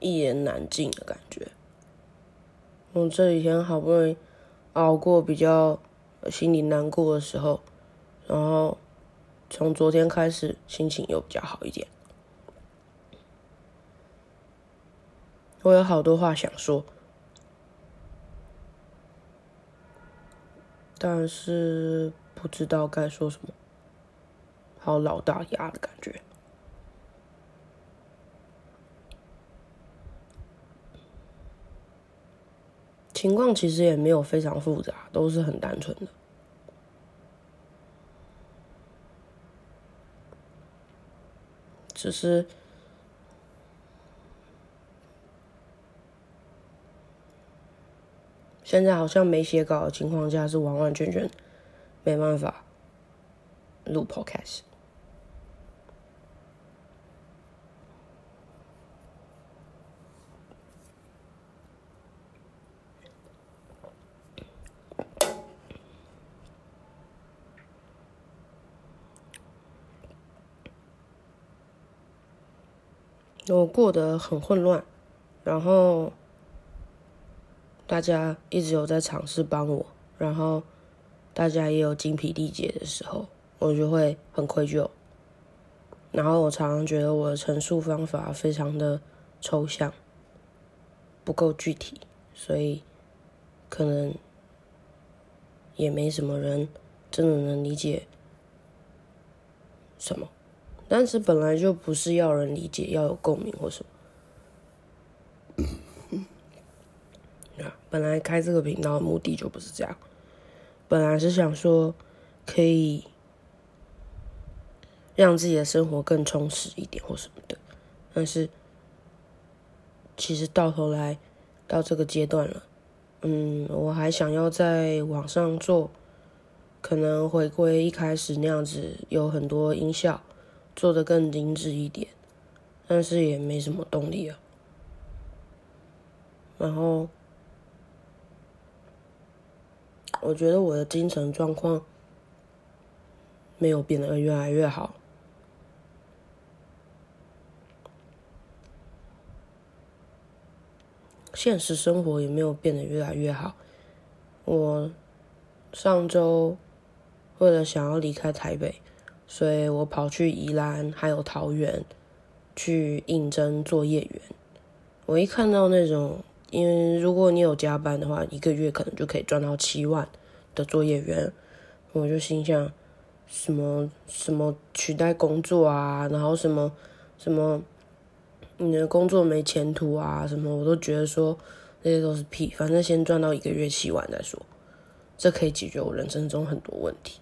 一言难尽的感觉。我这几天好不容易熬过比较心里难过的时候，然后从昨天开始心情又比较好一点。我有好多话想说，但是不知道该说什么，好老大牙的感觉。情况其实也没有非常复杂，都是很单纯的，只是现在好像没写稿的情况下，是完完全全没办法录 Podcast。我过得很混乱，然后大家一直有在尝试帮我，然后大家也有精疲力竭的时候，我就会很愧疚。然后我常常觉得我的陈述方法非常的抽象，不够具体，所以可能也没什么人真的能理解什么。但是本来就不是要人理解，要有共鸣或什么。啊，本来开这个频道的目的就不是这样，本来是想说可以让自己的生活更充实一点或什么的。但是其实到头来到这个阶段了，嗯，我还想要在网上做，可能回归一开始那样子，有很多音效。做的更精致一点，但是也没什么动力啊。然后，我觉得我的精神状况没有变得越来越好，现实生活也没有变得越来越好。我上周为了想要离开台北。所以我跑去宜兰还有桃园去应征作业员。我一看到那种，因为如果你有加班的话，一个月可能就可以赚到七万的作业员，我就心想，什么什么取代工作啊，然后什么什么你的工作没前途啊，什么我都觉得说那些都是屁，反正先赚到一个月七万再说，这可以解决我人生中很多问题。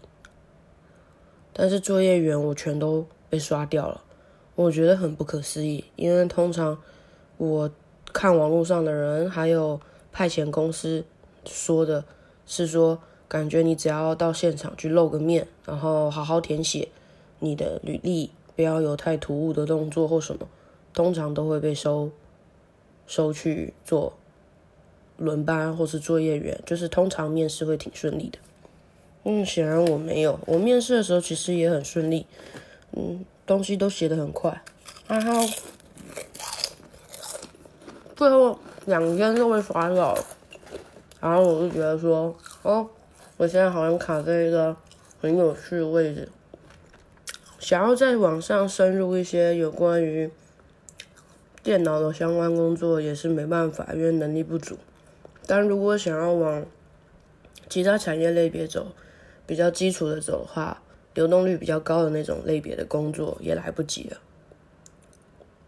但是作业员我全都被刷掉了，我觉得很不可思议。因为通常我看网络上的人还有派遣公司说的是说，感觉你只要到现场去露个面，然后好好填写你的履历，不要有太突兀的动作或什么，通常都会被收收去做轮班或是作业员，就是通常面试会挺顺利的。嗯，显然我没有。我面试的时候其实也很顺利，嗯，东西都写的很快。然后最后两天就被刷掉了。然后我就觉得说，哦，我现在好像卡在一个很有趣的位置，想要在网上深入一些有关于电脑的相关工作也是没办法，因为能力不足。但如果想要往其他产业类别走，比较基础的走的话，流动率比较高的那种类别的工作也来不及了。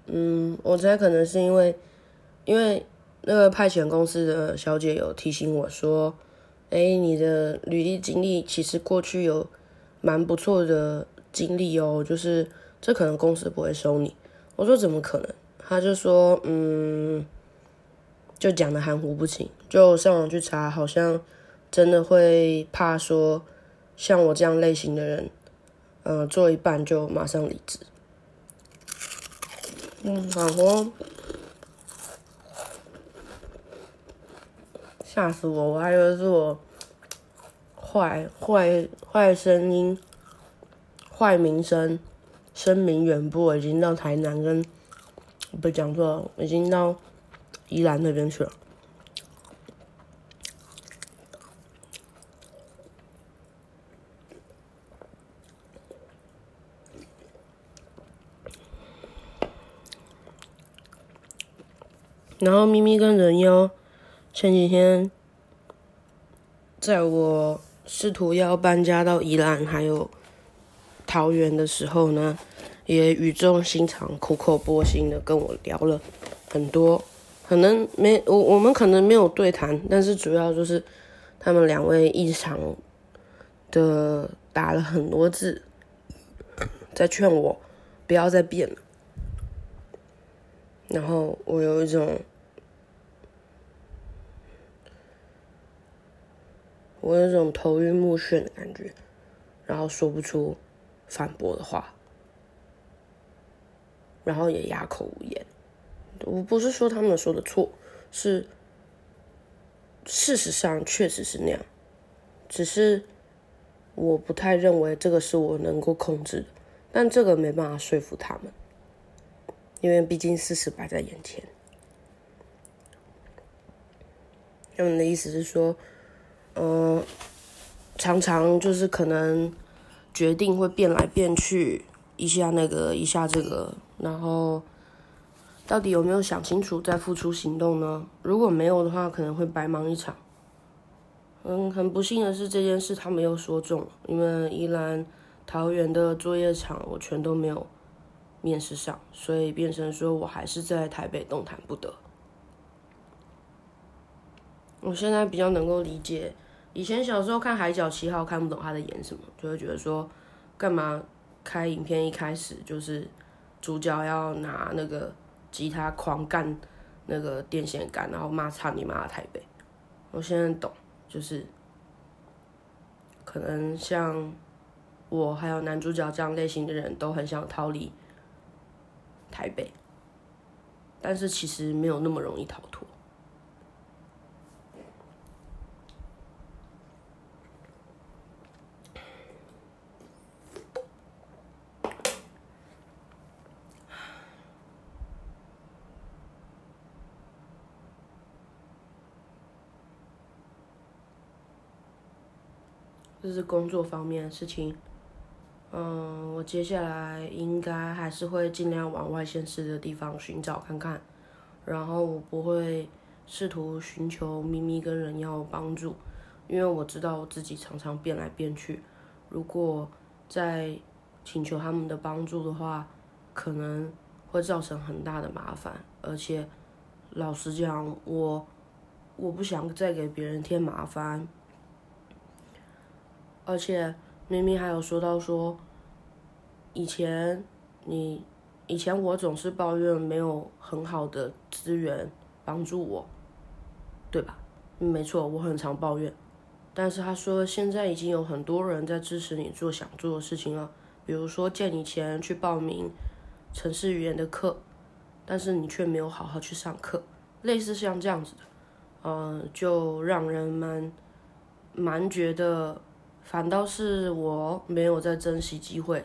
嗯，我猜可能是因为，因为那个派遣公司的小姐有提醒我说：“哎，你的履历经历其实过去有蛮不错的经历哦，就是这可能公司不会收你。”我说：“怎么可能？”他就说：“嗯，就讲的含糊不清，就上网去查，好像真的会怕说。”像我这样类型的人，嗯，做一半就马上离职。嗯，老公，吓死我！我还以为是我坏坏坏声音、坏名声、声名远播，已经到台南跟不讲错，已经到宜兰那边去了。然后咪咪跟人妖前几天，在我试图要搬家到宜兰还有桃园的时候呢，也语重心长、苦口婆心的跟我聊了很多。可能没我我们可能没有对谈，但是主要就是他们两位异常的打了很多字，在劝我不要再变了。然后我有一种，我有种头晕目眩的感觉，然后说不出反驳的话，然后也哑口无言。我不是说他们说的错，是事实上确实是那样，只是我不太认为这个是我能够控制的，但这个没办法说服他们。因为毕竟事实摆在眼前，他们的意思是说，嗯，常常就是可能决定会变来变去，一下那个，一下这个，然后到底有没有想清楚再付出行动呢？如果没有的话，可能会白忙一场。嗯，很不幸的是这件事他没有说中，因为宜兰桃园的作业场我全都没有。面试上，所以变成说我还是在台北动弹不得。我现在比较能够理解，以前小时候看《海角七号》看不懂他在演什么，就会觉得说，干嘛开影片一开始就是主角要拿那个吉他狂干那个电线杆，然后骂操你妈的台北。我现在懂，就是可能像我还有男主角这样类型的人都很想逃离。台北，但是其实没有那么容易逃脱。这是工作方面的事情。嗯，我接下来应该还是会尽量往外县市的地方寻找看看，然后我不会试图寻求咪咪跟人要帮助，因为我知道我自己常常变来变去，如果再请求他们的帮助的话，可能会造成很大的麻烦，而且老实讲，我我不想再给别人添麻烦，而且明明还有说到说。以前你以前我总是抱怨没有很好的资源帮助我，对吧？没错，我很常抱怨。但是他说现在已经有很多人在支持你做想做的事情了，比如说借你钱去报名城市语言的课，但是你却没有好好去上课，类似像这样子的，呃，就让人蛮蛮觉得，反倒是我没有在珍惜机会。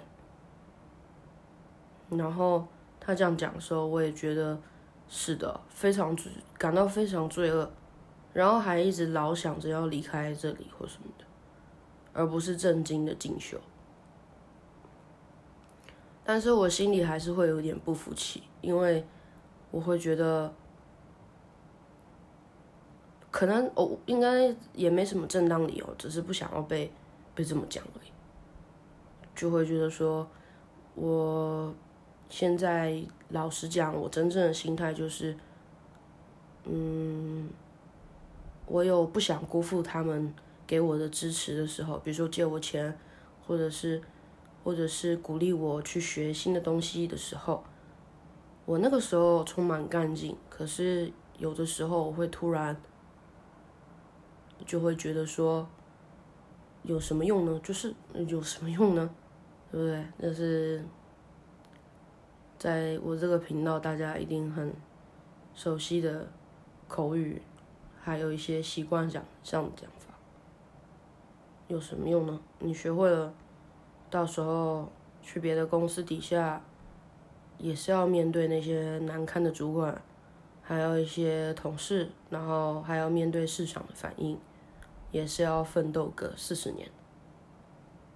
然后他这样讲的时候，我也觉得是的，非常感到非常罪恶，然后还一直老想着要离开这里或什么的，而不是正经的进修。但是我心里还是会有点不服气，因为我会觉得，可能我应该也没什么正当理由，只是不想要被就这么讲而已，就会觉得说我。现在老实讲，我真正的心态就是，嗯，我有不想辜负他们给我的支持的时候，比如说借我钱，或者是，或者是鼓励我去学新的东西的时候，我那个时候充满干劲。可是有的时候我会突然，就会觉得说，有什么用呢？就是有什么用呢？对不对？那是。在我这个频道，大家一定很熟悉的口语，还有一些习惯讲上的讲法，有什么用呢？你学会了，到时候去别的公司底下也是要面对那些难堪的主管，还有一些同事，然后还要面对市场的反应，也是要奋斗个四十年，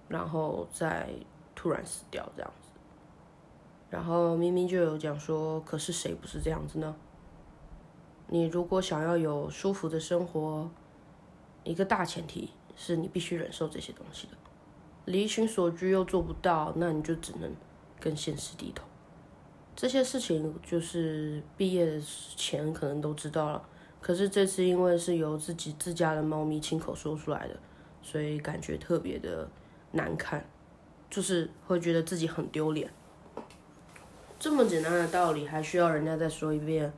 然后再突然死掉这样子。然后明明就有讲说，可是谁不是这样子呢？你如果想要有舒服的生活，一个大前提是你必须忍受这些东西的。离群所居又做不到，那你就只能跟现实低头。这些事情就是毕业前可能都知道了，可是这次因为是由自己自家的猫咪亲口说出来的，所以感觉特别的难看，就是会觉得自己很丢脸。这么简单的道理，还需要人家再说一遍？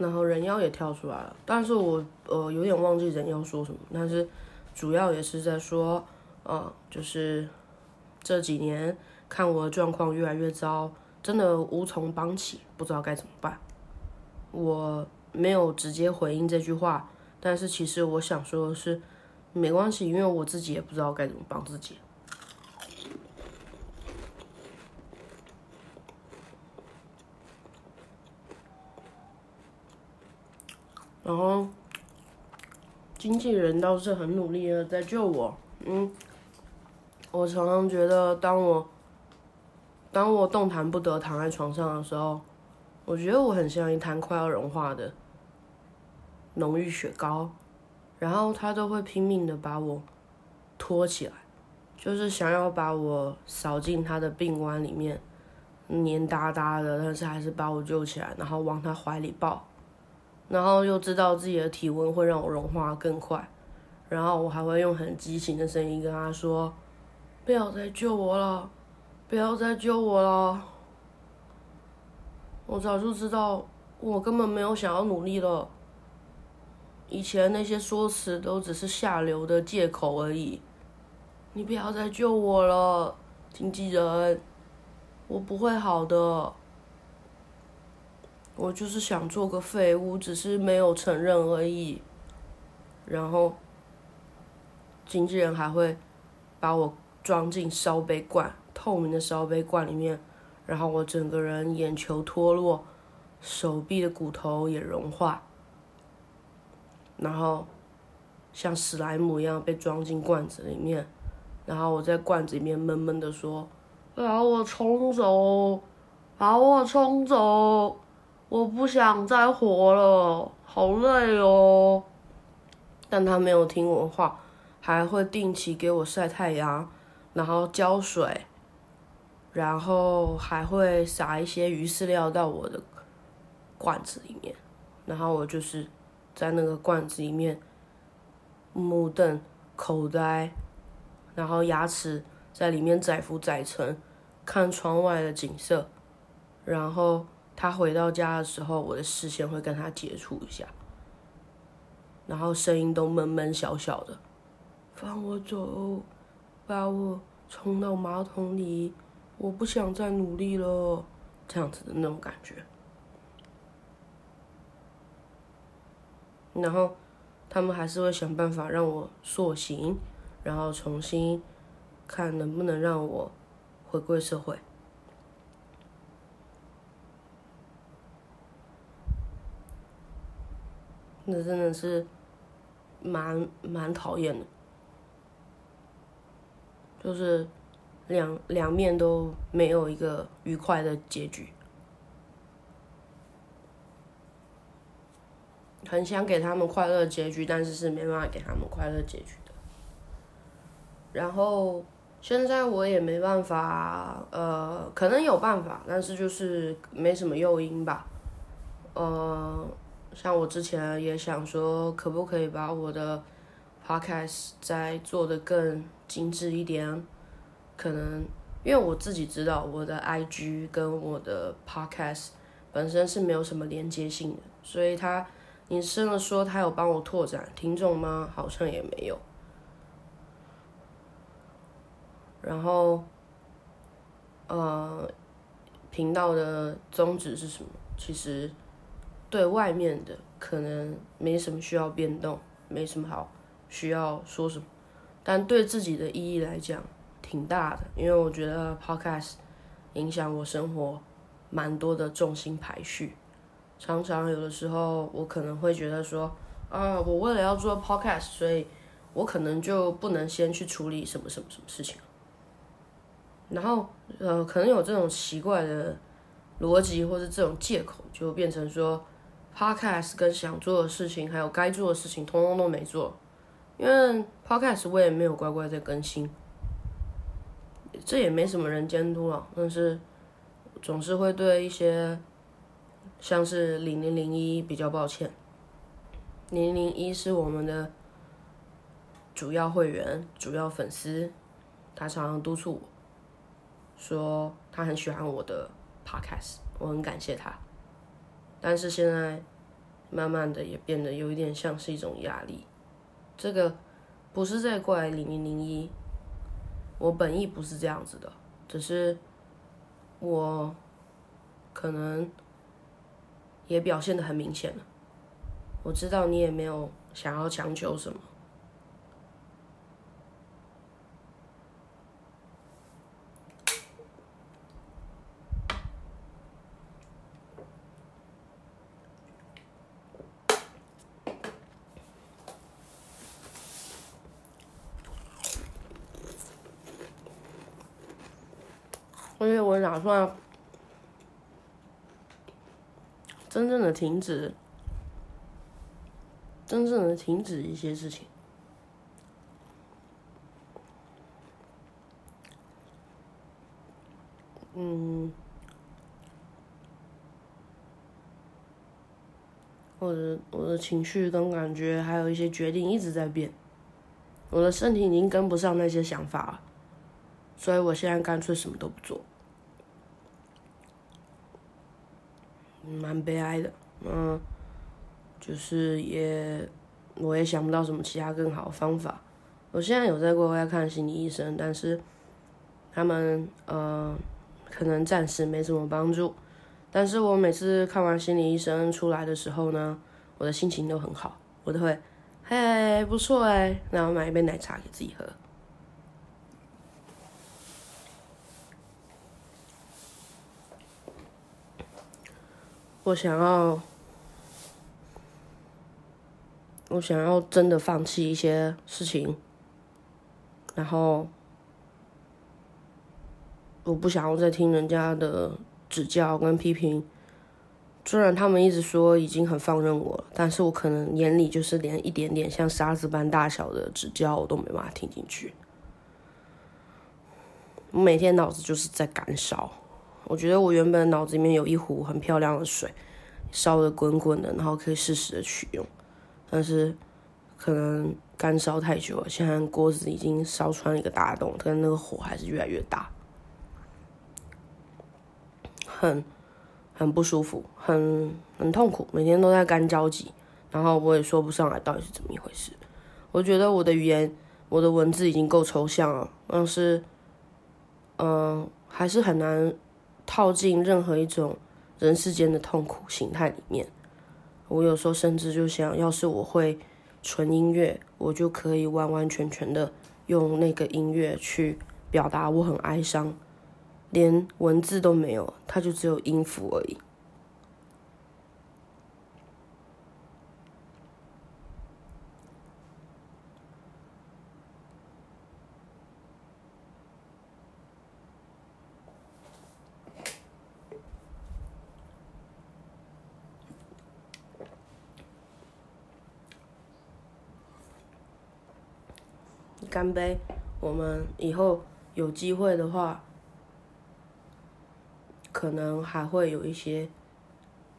然后人妖也跳出来了，但是我呃有点忘记人妖说什么，但是主要也是在说，呃，就是这几年看我的状况越来越糟，真的无从帮起，不知道该怎么办。我没有直接回应这句话，但是其实我想说的是，没关系，因为我自己也不知道该怎么帮自己。然后，经纪人倒是很努力的在救我。嗯，我常常觉得，当我当我动弹不得躺在床上的时候，我觉得我很像一滩快要融化的浓郁雪糕，然后他都会拼命的把我托起来，就是想要把我扫进他的病湾里面，黏哒哒的，但是还是把我救起来，然后往他怀里抱。然后又知道自己的体温会让我融化更快，然后我还会用很激情的声音跟他说：“不要再救我了，不要再救我了。”我早就知道，我根本没有想要努力了。以前那些说辞都只是下流的借口而已。你不要再救我了，经纪人，我不会好的。我就是想做个废物，只是没有承认而已。然后，经纪人还会把我装进烧杯罐，透明的烧杯罐里面，然后我整个人眼球脱落，手臂的骨头也融化，然后像史莱姆一样被装进罐子里面，然后我在罐子里面闷闷的说：“把我冲走，把我冲走。”我不想再活了，好累哦。但他没有听我话，还会定期给我晒太阳，然后浇水，然后还会撒一些鱼饲料到我的罐子里面，然后我就是在那个罐子里面目瞪口呆，然后牙齿在里面载浮载沉，看窗外的景色，然后。他回到家的时候，我的视线会跟他接触一下，然后声音都闷闷小小的，放我走，把我冲到马桶里，我不想再努力了，这样子的那种感觉。然后他们还是会想办法让我塑形，然后重新看能不能让我回归社会。那真的是蛮蛮讨厌的，就是两两面都没有一个愉快的结局，很想给他们快乐结局，但是是没办法给他们快乐结局的。然后现在我也没办法，呃，可能有办法，但是就是没什么诱因吧，呃。像我之前也想说，可不可以把我的 podcast 再做的更精致一点？可能因为我自己知道我的 IG 跟我的 podcast 本身是没有什么连接性的，所以他你真的说他有帮我拓展听众吗？好像也没有。然后，呃，频道的宗旨是什么？其实对外面的可能没什么需要变动，没什么好需要说什么，但对自己的意义来讲挺大的，因为我觉得 podcast 影响我生活蛮多的重心排序。常常有的时候我可能会觉得说，啊，我为了要做 podcast，所以我可能就不能先去处理什么什么什么事情。然后呃，可能有这种奇怪的。逻辑或者这种借口，就变成说，podcast 跟想做的事情，还有该做的事情，通通都没做。因为 podcast 我也没有乖乖在更新，这也没什么人监督了。但是总是会对一些像是零零零一比较抱歉。零零一是我们的主要会员、主要粉丝，他常常督促我说他很喜欢我的。Podcast，我很感谢他，但是现在慢慢的也变得有一点像是一种压力。这个不是在怪零零零一，我本意不是这样子的，只是我可能也表现的很明显了。我知道你也没有想要强求什么。因为我打算真正的停止，真正的停止一些事情。嗯，我的我的情绪跟感觉，还有一些决定一直在变，我的身体已经跟不上那些想法了，所以我现在干脆什么都不做。蛮悲哀的，嗯，就是也，我也想不到什么其他更好的方法。我现在有在国外看心理医生，但是他们呃，可能暂时没什么帮助。但是我每次看完心理医生出来的时候呢，我的心情都很好，我都会，嘿，不错哎，然后买一杯奶茶给自己喝。我想要，我想要真的放弃一些事情，然后我不想要再听人家的指教跟批评。虽然他们一直说已经很放任我了，但是我可能眼里就是连一点点像沙子般大小的指教我都没办法听进去。我每天脑子就是在干烧。我觉得我原本脑子里面有一壶很漂亮的水，烧的滚滚的，然后可以适时的取用。但是可能干烧太久了，现在锅子已经烧穿了一个大洞，但那个火还是越来越大，很很不舒服，很很痛苦，每天都在干着急，然后我也说不上来到底是怎么一回事。我觉得我的语言，我的文字已经够抽象了，但是，嗯，还是很难。套进任何一种人世间的痛苦形态里面，我有时候甚至就想，要是我会纯音乐，我就可以完完全全的用那个音乐去表达我很哀伤，连文字都没有，它就只有音符而已。干杯！我们以后有机会的话，可能还会有一些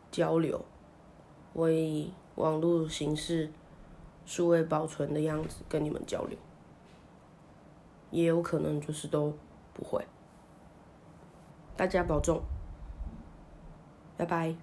交流。我以网络形式、数位保存的样子跟你们交流，也有可能就是都不会。大家保重，拜拜。